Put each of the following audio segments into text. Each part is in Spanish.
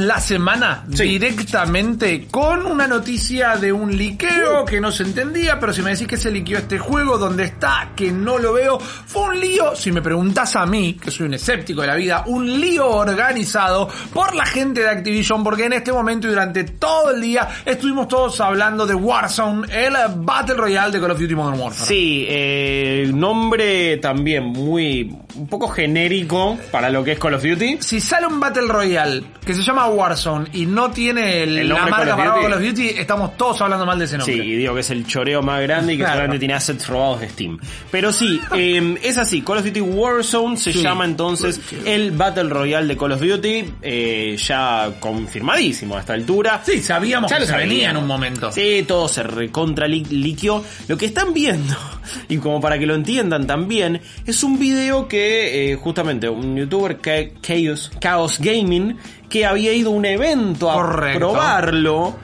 La semana Sí. directamente con una noticia de un liqueo que no se entendía, pero si me decís que se liqueó este juego, ¿dónde está? Que no lo veo. Fue un lío, si me preguntás a mí, que soy un escéptico de la vida, un lío organizado por la gente de Activision, porque en este momento y durante todo el día estuvimos todos hablando de Warzone, el Battle Royale de Call of Duty Modern Warfare. Sí, eh, nombre también muy un poco genérico para lo que es Call of Duty. Si sale un Battle Royale que se llama Warzone y no tiene el- El la marca para. Call of Duty, estamos todos hablando mal de ese nombre. Sí, y digo que es el choreo más grande y que Claro. solamente tiene assets robados de Steam. Pero sí, eh, es así, Call of Duty Warzone se Sí. llama entonces el Battle Royale de Call of Duty, eh, ya confirmadísimo a esta altura. Sí, sabíamos Ya que lo se venía en un momento. Sí, todo se recontra li- liquió. Lo que están viendo, y como para que lo entiendan también, es un video que eh, justamente un youtuber, Chaos, Chaos Gaming, que había ido a un evento a Correcto. probarlo,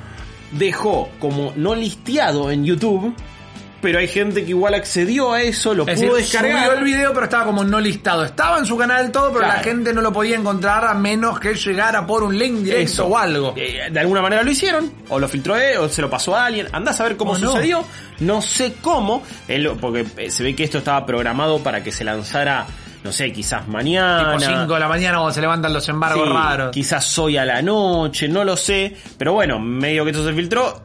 dejó como no listeado en YouTube, pero hay gente que igual accedió a eso, lo Es pudo decir, descargar. subió el video pero estaba como no listado. Estaba en su canal todo, pero Claro. la gente no lo podía encontrar a menos que llegara por un link directo Eso. o algo. Eh, de alguna manera lo hicieron, o lo filtró él, o se lo pasó a alguien. Andás a ver cómo O sucedió. No sé cómo, él- porque eh, se ve que esto estaba programado para que se lanzara, no sé, quizás mañana. Tipo 5 de la mañana cuando se levantan los embargos Sí, raros. Quizás hoy a la noche, no lo sé. Pero bueno, medio que esto se filtró.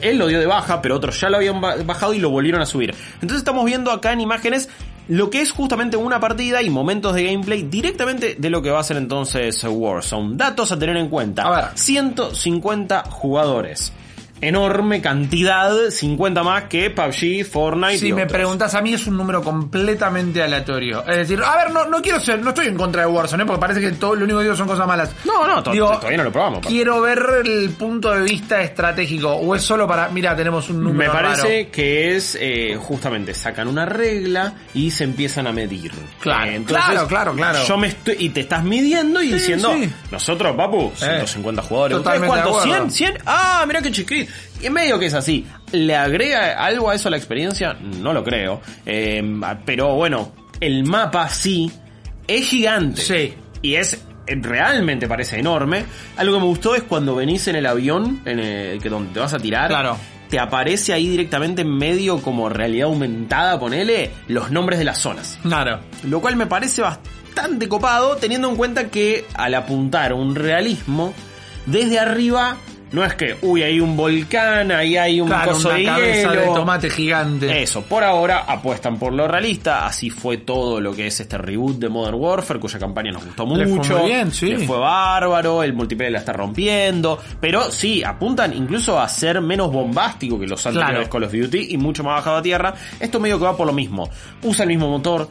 Él lo dio de baja, pero otros ya lo habían ba- bajado y lo volvieron a subir. Entonces estamos viendo acá en imágenes lo que es justamente una partida y momentos de gameplay directamente de lo que va a ser entonces Warzone. Datos a tener en cuenta. A ver. 150 jugadores. Enorme cantidad, 50 más que PUBG, Fortnite. Si y me otros. preguntas a mí es un número completamente aleatorio. Es decir, a ver, no, no quiero ser, no estoy en contra de Warzone, ¿eh? porque parece que todo lo único que digo son cosas malas. No, no, to- Digo, todavía no lo probamos. Quiero ver el punto de vista estratégico. O es solo para, mira, tenemos un número Me parece raro. que es eh, justamente sacan una regla y se empiezan a medir. Claro, Eh, claro, claro, claro. Yo me estoy y te estás midiendo y Sí, diciendo, sí. nosotros, papu, 150 jugadores. ¿Ustedes totalmente de cuántos? acuerdo. ¿100? ¿100? Ah, mira qué chiquito. Y en medio que es así. ¿Le agrega algo a eso a la experiencia? No lo creo. Eh, pero bueno, el mapa sí es gigante. Sí. Y es realmente parece enorme. Algo que me gustó es cuando venís en el avión, en el, que donde te vas a tirar. Claro. Te aparece ahí directamente en medio como realidad aumentada, ponele, los nombres de las zonas. Claro. Lo cual me parece bastante copado, teniendo en cuenta que al apuntar un realismo, desde arriba, no es que, uy, hay un volcán, ahí hay un Claro, coso una de cabeza hielo. de tomate gigante. Eso, por ahora apuestan por lo realista, así fue todo lo que es este reboot de Modern Warfare, cuya campaña nos gustó Le fue mucho. muy bien, sí. Le fue bárbaro, el multiplayer la está rompiendo, pero sí, apuntan incluso a ser menos bombástico que los anteriores Claro. Call of Duty y mucho más bajado a tierra. Esto medio que va por lo mismo. Usa el mismo motor.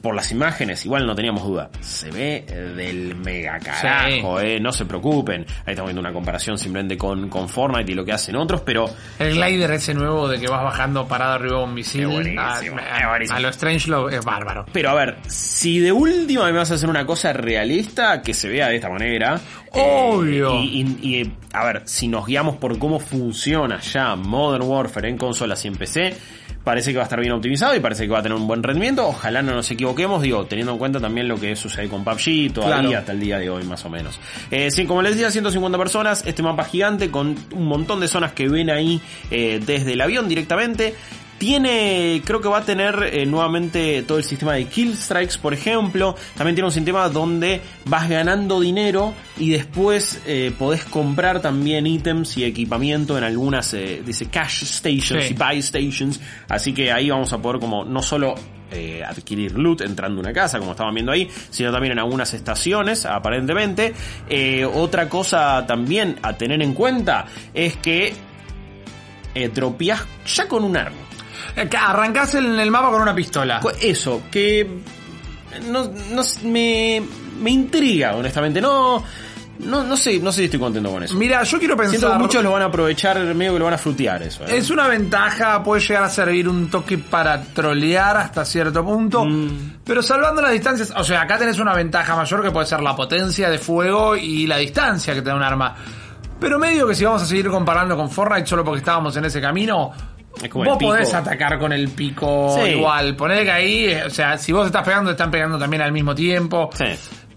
Por las imágenes, igual no teníamos duda. Se ve del mega carajo, eh. No se preocupen. Ahí estamos viendo una comparación simplemente con, con Fortnite y lo que hacen otros, pero El glider ese nuevo de que vas bajando parado arriba de un misil. A, es buenísimo. a lo Strangelove es bárbaro. Pero a ver, si de última me vas a hacer una cosa realista que se vea de esta manera. Obvio. eh, y, y- y, a ver, si nos guiamos por cómo funciona ya Modern Warfare en consolas y en PC, parece que va a estar bien optimizado y parece que va a tener un buen rendimiento. Ojalá no nos equivoquemos, digo, teniendo en cuenta también lo que sucede con PUBG todavía Claro. hasta el día de hoy más o menos. Eh, sí, como les decía, 150 personas, este mapa gigante con un montón de zonas que ven ahí eh, desde el avión directamente. Tiene, creo que va a tener eh, nuevamente todo el sistema de kill strikes, por ejemplo. También tiene un sistema donde vas ganando dinero y después eh, podés comprar también ítems y equipamiento en algunas, eh, dice cash stations Sí. y buy stations. Así que ahí vamos a poder como no solo eh, adquirir loot entrando a una casa, como estaban viendo ahí, sino también en algunas estaciones, aparentemente. Eh, otra cosa también a tener en cuenta es que eh, dropeás ya con un arma. Eh, Arrancás en el mapa con una pistola. Eso, que no, no me, me intriga, honestamente. No, no, no sé, no sé si estoy contento con eso. Mira, yo quiero pensar. Siento que muchos lo van a aprovechar, medio que lo van a frutear eso. ¿eh? Es una ventaja, puede llegar a servir un toque para trolear hasta cierto punto, Mm. pero salvando las distancias, o sea, acá tenés una ventaja mayor que puede ser la potencia de fuego y la distancia que te da un arma. Pero medio que si vamos a seguir comparando con Fortnite solo porque estábamos en ese camino, como vos podés atacar con el pico Sí. igual. Ponele que ahí, o sea, si vos estás pegando, están pegando también al mismo tiempo. Sí.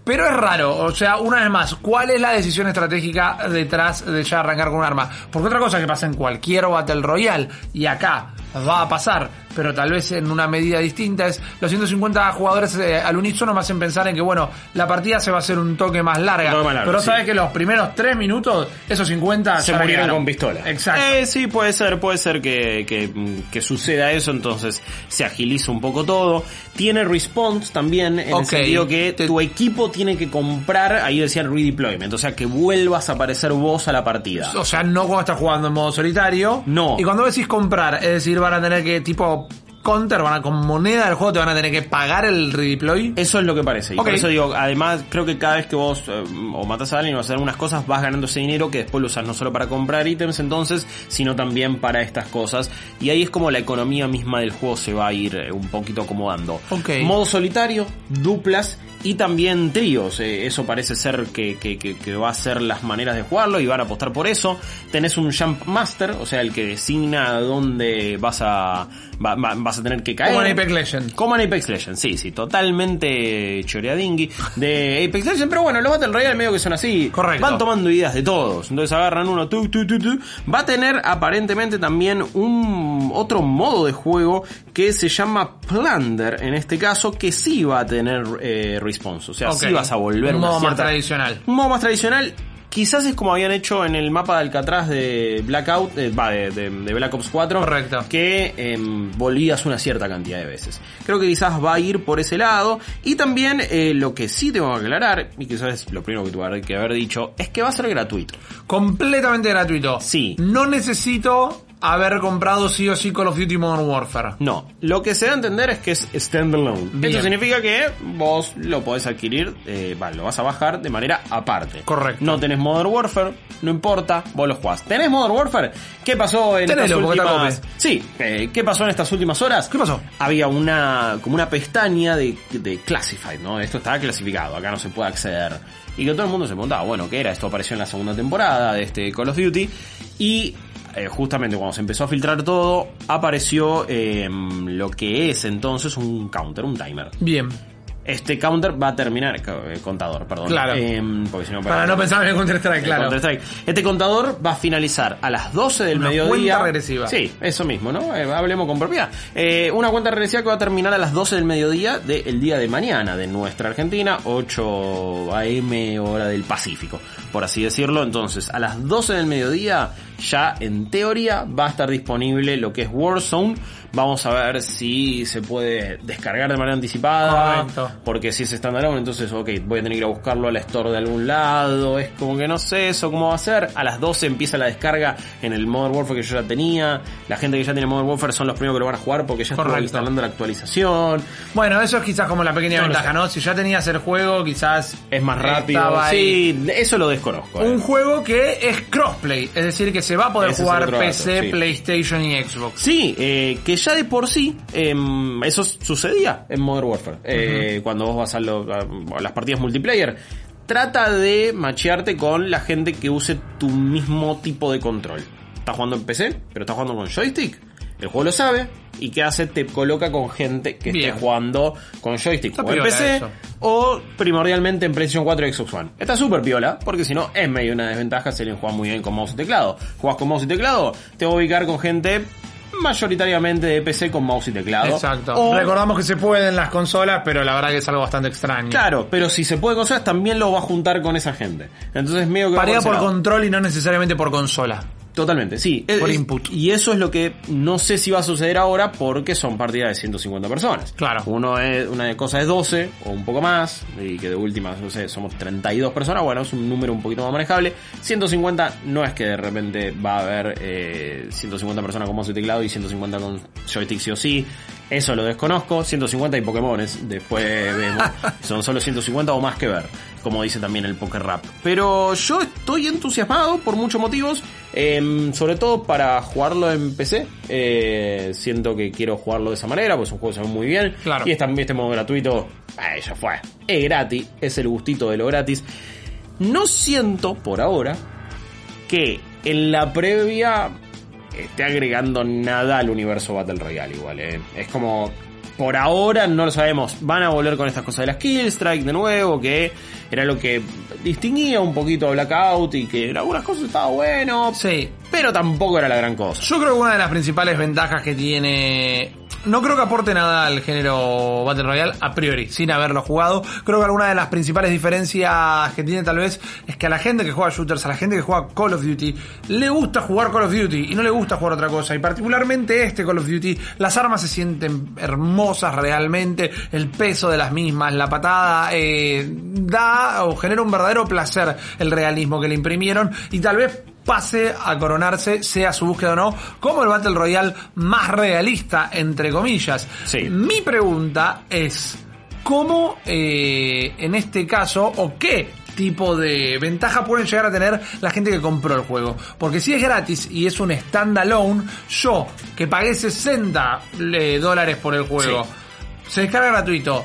Pero es raro, o sea, una vez más, ¿cuál es la decisión estratégica detrás de ya arrancar con un arma? Porque otra cosa que pasa en cualquier Battle Royale, y acá va a pasar, pero tal vez en una medida distinta, es los 150 jugadores eh, al unísono me hacen pensar en que, bueno, la partida se va a hacer un toque más larga. Un toque más largo, pero sí. sabes que los primeros 3 minutos, esos 50 se murieron con pistola. Exacto. Eh, sí, puede ser, puede ser que, que, que suceda eso, entonces se agiliza un poco todo. Tiene response también, en el sentido que Te- tu equipo tiene que comprar, ahí decía el redeployment, o sea, que vuelvas a aparecer vos a la partida. O sea, no cuando estás jugando en modo solitario. No. Y cuando decís comprar, es decir, van a tener que, tipo, counter, van a, con moneda del juego te van a tener que pagar el redeploy. Eso es lo que parece. Y por eso digo, además, creo que cada vez que vos eh, o matas a alguien o haces algunas cosas, vas ganando ese dinero que después lo usas no solo para comprar ítems entonces, sino también para estas cosas. Y ahí es como la economía misma del juego se va a ir eh, un poquito acomodando. Ok. Modo solitario, duplas y también tríos. Eh, eso parece ser que, que, que, que va a ser las maneras de jugarlo y van a apostar por eso. Tenés un Jump Master, o sea, el que designa dónde vas a, va- va- vas a tener que caer. Como en Apex Legends. Como en Apex Legends, sí, sí, totalmente choreadingui de Apex Legends, pero bueno, los Battle Royale medio que son así. Correcto. Van tomando ideas de todos. Entonces agarran uno, tu, tu, tu, tu. Va a tener aparentemente también un otro modo de juego que se llama Plunder, en este caso, que sí va a tener eh, response. O sea, Ok. sí vas a volver Un modo más cierta- tradicional. un modo más tradicional. Quizás es como habían hecho en el mapa de Alcatraz de Blackout, eh, va, de, de- de Black Ops 4. Correcto. Que em, volvías una cierta cantidad de veces. Creo que quizás va a ir por ese lado. Y también eh, lo que sí tengo que aclarar, y quizás es lo primero que tuve que haber dicho, es que va a ser gratuito. Completamente gratuito. Sí. No necesito haber comprado sí o sí Call of Duty Modern Warfare. No, lo que se da a entender es que es standalone. Bien. Eso significa que vos lo podés adquirir, eh, va, lo vas a bajar de manera aparte. Correcto. No tenés Modern Warfare, no importa, vos lo jugás. ¿Tenés Modern Warfare? ¿Qué pasó en Tenelo, estas últimas... Sí, eh, ¿qué pasó en estas últimas horas? ¿Qué pasó? Había una, como una pestaña de, de Classified, ¿no? Esto estaba clasificado, acá no se puede acceder. Y que todo el mundo se preguntaba, bueno, ¿qué era? Esto apareció en la segunda temporada de este Call of Duty. Y eh, justamente cuando se empezó a filtrar todo, apareció eh, lo que es entonces un counter, un timer. Bien. Este counter va a terminar, eh, contador, perdón. Claro. Eh, porque si no, Para no pensar en el Counter-Strike, claro. Este contador va a finalizar a las 12 del Una mediodía. cuenta regresiva. Sí, eso mismo, ¿no? Eh, hablemos con propiedad. Eh, una cuenta regresiva que va a terminar a las 12 del mediodía del día de mañana de nuestra Argentina, 8 AM hora del Pacífico, por así decirlo. Entonces, a las 12 del mediodía ya en teoría va a estar disponible lo que es Warzone. Vamos a ver si se puede descargar de manera anticipada. Correcto. Porque si es standalone, entonces, ok, voy a tener que ir a buscarlo al store de algún lado. Es como que no sé eso cómo va a ser. A las 12 empieza la descarga en el Modern Warfare que yo ya tenía. La gente que ya tiene Modern Warfare son los primeros que lo van a jugar porque ya Correcto. instalando la actualización. Bueno, eso es quizás como la pequeña No ventaja. ¿no? Si ya tenías el juego, quizás Es más rápido. Ahí. Sí, eso lo desconozco. eh. Un juego que es crossplay, es decir, que se va a poder Ese jugar PC, sí. PlayStation y Xbox. Sí, eh, que ya de por sí em, eso sucedía en Modern Warfare. Eh, Cuando vos vas a, lo- a- a las partidas multiplayer. Trata de machearte con la gente que use tu mismo tipo de control. Estás jugando en PC, pero estás jugando con joystick. El juego lo sabe. ¿Y qué hace? Te coloca con gente que Bien. esté jugando con joystick Está o en PC eso. o primordialmente en PlayStation 4 y Xbox One. Está súper piola, porque si no es medio una desventaja si alguien juega muy bien con mouse y teclado. Juegas con mouse y teclado, te va a ubicar con gente mayoritariamente de PC con mouse y teclado. Exacto. O- Recordamos que se puede en las consolas, pero la verdad que es algo bastante extraño. Claro, pero si se puede consolas también lo va a juntar con esa gente. Entonces medio que ese por lado. control y no necesariamente por consola. Totalmente, sí. Por Es- input. Y eso es lo que no sé si va a suceder ahora porque son partidas de 150 personas. Claro. Uno es, una cosa es 12 o un poco más, y que de última, no sé, somos 32 personas, bueno, es un número un poquito más manejable. 150 no es que de repente va a haber eh, 150 personas con mouse y teclado y 150 con joystick sí o sí. Eso lo desconozco. 150 y Pokémones. Después vemos. Son solo 150 o más que ver. Como dice también el Poker Rap. Pero yo estoy entusiasmado por muchos motivos. em, sobre todo para jugarlo en PC. Eh, siento que quiero jugarlo de esa manera. Pues es un juego que se ve muy bien. Claro. Y es también este modo gratuito. Eh, ya fue. Es gratis. Es el gustito de lo gratis. No siento por ahora que en la previa esté agregando nada al universo Battle Royale igual, eh. Es como por ahora no lo sabemos. Van a volver con estas cosas de las Kill Strike de nuevo, que era lo que distinguía un poquito a Blackout y que en algunas cosas estaba bueno, Sí. pero tampoco era la gran cosa. Yo creo que una de las principales ventajas que tiene. No creo que aporte nada al género Battle Royale a priori, sin haberlo jugado. Creo que alguna de las principales diferencias que tiene tal vez es que a la gente que juega shooters, a la gente que juega Call of Duty, le gusta jugar Call of Duty y no le gusta jugar otra cosa. Y particularmente este Call of Duty, las armas se sienten hermosas realmente, el peso de las mismas, la patada, eh, da o genera un verdadero placer el realismo que le imprimieron y tal vez pase a coronarse, sea su búsqueda o no, como el Battle Royale más realista, entre comillas. Sí. Mi pregunta es, ¿cómo eh, en este caso o qué tipo de ventaja pueden llegar a tener la gente que compró el juego? Porque si es gratis y es un standalone, yo que pagué 60 eh, dólares por el juego, se descarga gratuito,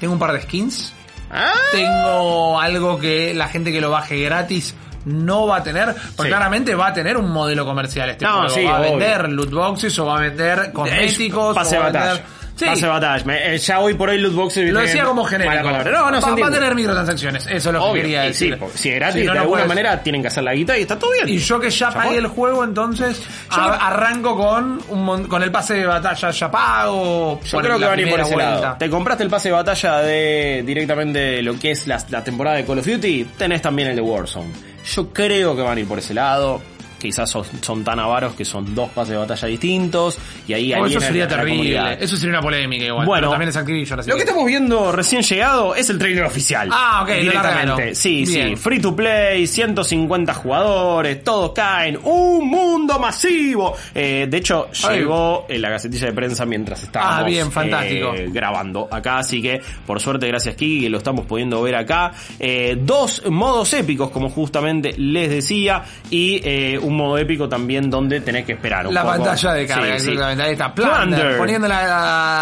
tengo un par de skins, Ah, tengo algo que la gente que lo baje gratis no va a tener, porque Sí. claramente va a tener un modelo comercial este No, juego. sí, va a obvio. vender loot boxes o va a vender cosméticos. pase o va a vender- Sí, Pase batalla. Eh, ya hoy por hoy loot boxes lo decía como genérico. No, no va, a tener microtransacciones, eso es lo que quería sí, decir. porque si es gratis, Si no, de no alguna puedes- manera tienen que hacer la guita y está todo bien. Y yo que ya fue. pagué el juego, entonces Yo a- arranco con un mon- con el pase de batalla ya pago. Yo creo que van a ir por ese vuelta. lado. Te compraste el pase de batalla de directamente lo que es la, la temporada de Call of Duty, tenés también el de Warzone. Yo creo que van a ir por ese lado. Quizás son, son tan avaros que son dos pases de batalla distintos y ahí Oh, eso sería terrible. Eso sería una polémica igual. Bueno, también es Activision. así Lo que estamos viendo recién llegado es el trailer oficial. Ah, ok, Directamente. Sí, sí. Bien. Free to play, 150 jugadores, todos caen. Un mundo masivo. Eh, de hecho, Ay. llegó en la gacetilla de prensa mientras estábamos Ah, bien, fantástico. eh, grabando acá. Así que, por suerte, gracias Kiki, que lo estamos pudiendo ver acá. Eh, dos modos épicos, como justamente les decía. Y eh, un modo épico también donde tenés que esperar un La poco. pantalla de carga, Sí, sí. Ahí está, Plunder, Plunder. poniendo la,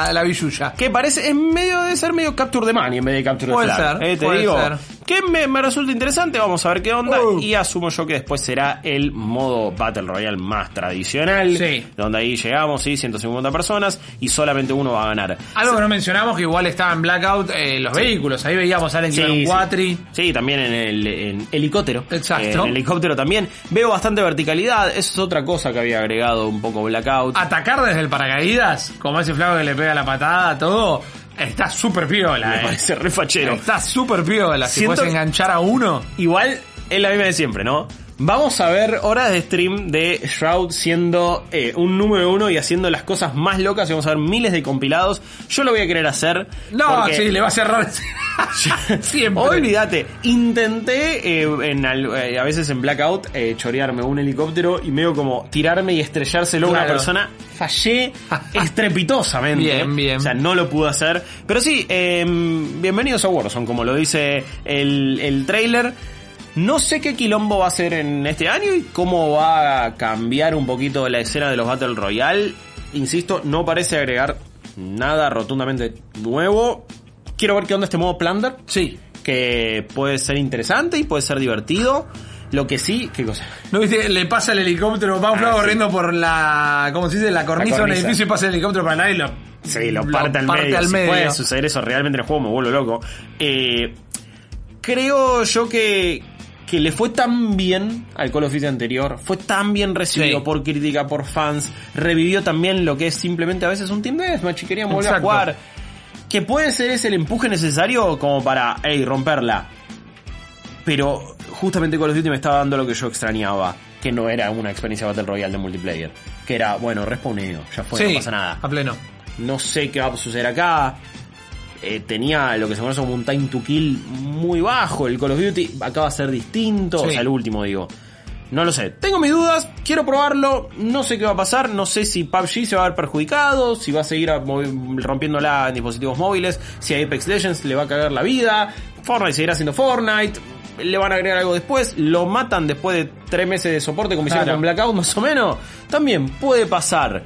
la, la billulla. Que parece, en medio de ser medio Capture the Money en vez de Capture the Flag. ser, Eh, te puede digo. ser. Que me, me resulta interesante, vamos a ver qué onda. Uh. Y asumo yo que después será el modo Battle Royale más tradicional. Sí. Donde ahí llegamos, sí, 150 personas y solamente uno va a ganar. Algo que no mencionamos que igual estaba en Blackout eh, los vehículos. Ahí veíamos a alguien que un sí. cuatri. Sí, también en el en helicóptero. Exacto. Eh, en el helicóptero también. Veo bastante verticalidad. Eso es otra cosa que había agregado un poco Blackout. Atacar desde el paracaídas, como ese flaco que le pega la patada, todo, está súper piola. me eh. parece re fachero. Está súper piola. Si Siento puedes enganchar a uno. Igual es la misma de siempre, ¿no? Vamos a ver horas de stream de Shroud siendo eh, un número uno y haciendo las cosas más locas y vamos a ver miles de compilados. Yo lo voy a querer hacer. No, sí, le va a cerrar. Siempre. Olvídate, intenté eh, en al- eh, a veces en Blackout chorearme un helicóptero y medio como tirarme y estrellárselo a una persona. Fallé estrepitosamente. Bien, bien. O sea, no lo pude hacer. Pero sí, eh, bienvenidos a Warzone, como lo dice el, el trailer. No sé qué quilombo va a ser en este año y cómo va a cambiar un poquito la escena de los Battle Royale. Insisto, no parece agregar nada rotundamente nuevo. Quiero ver qué onda este modo Plunder Sí. que puede ser interesante y puede ser divertido. Lo que sí, ¿qué cosa? ¿No viste? Le pasa el helicóptero, va un Ah, sí. corriendo por la, ¿cómo se dice? La cornisa de un edificio y pasa el helicóptero para nadie y lo, Sí, lo parte al medio. al Si medio. puede suceder eso realmente en el juego, me vuelvo loco. Eh, creo yo que, que le fue tan bien al Call of Duty anterior, fue tan bien recibido Sí. por crítica, por fans, revivió también lo que es simplemente a veces un Team Deathmatch y querían volver Exacto. a jugar. Que puede ser ese el empuje necesario como para, hey, romperla. Pero justamente Call of Duty me estaba dando lo que yo extrañaba, que no era una experiencia Battle Royale de multiplayer. Que era, bueno, respawneo, ya fue, sí, no pasa nada. a pleno. No sé qué va a suceder acá. Eh, tenía lo que se conoce como un time to kill muy bajo. El Call of Duty acaba de ser distinto. Sí. O sea, el último, digo. No lo sé. Tengo mis dudas. Quiero probarlo. No sé qué va a pasar. No sé si PUBG se va a ver perjudicado. Si va a seguir rompiéndola en dispositivos móviles. Si a Apex Legends le va a cagar la vida. Fortnite seguirá siendo Fortnite. Le van a agregar algo después. Lo matan después de tres meses de soporte como hicieron Claro. con Blackout más o menos. También puede pasar.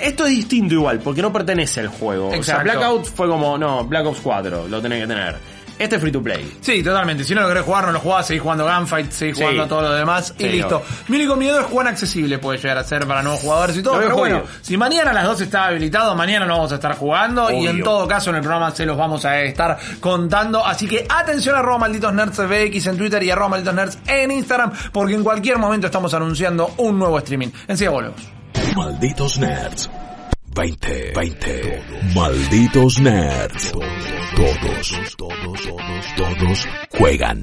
Esto es distinto igual, porque no pertenece al juego. O sea, Exacto. Blackout fue como, no, Black Ops 4, lo tenés que tener. Este es free to play. Sí, totalmente. Si no lo querés jugar, no lo jugás, seguís jugando Gunfight, seguís Sí. jugando a todo lo demás y listo. Mi único miedo es cuán accesible puede llegar a ser para nuevos jugadores y todo. Pero bueno, si mañana a las 12 está habilitado, mañana no vamos a estar jugando y en todo caso en el programa se los vamos a estar contando. Así que atención a arroba malditos nerds FX en Twitter y arroba malditos nerds en Instagram porque en cualquier momento estamos anunciando un nuevo streaming. Enseguida volvemos. Malditos Nerds. 20, 20. Malditos Nerds. Todos, todos, todos, todos juegan.